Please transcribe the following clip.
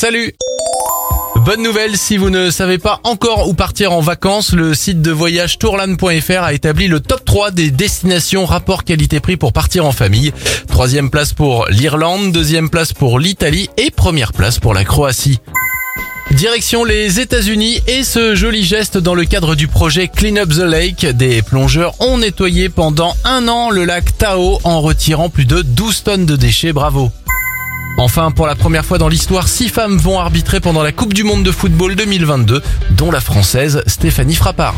Salut Bonne nouvelle, si vous ne savez pas encore où partir en vacances, le site de voyage tourlan.fr a établi le top 3 des destinations rapport qualité-prix pour partir en famille. Troisième place pour l'Irlande, deuxième place pour l'Italie et première place pour la Croatie. Direction les États-Unis et ce joli geste dans le cadre du projet Clean Up the Lake. Des plongeurs ont nettoyé pendant un an le lac Tahoe en retirant plus de 12 tonnes de déchets. Bravo. Enfin, pour la première fois dans l'histoire, six femmes vont arbitrer pendant la Coupe du Monde de football 2022, dont la française Stéphanie Frappard.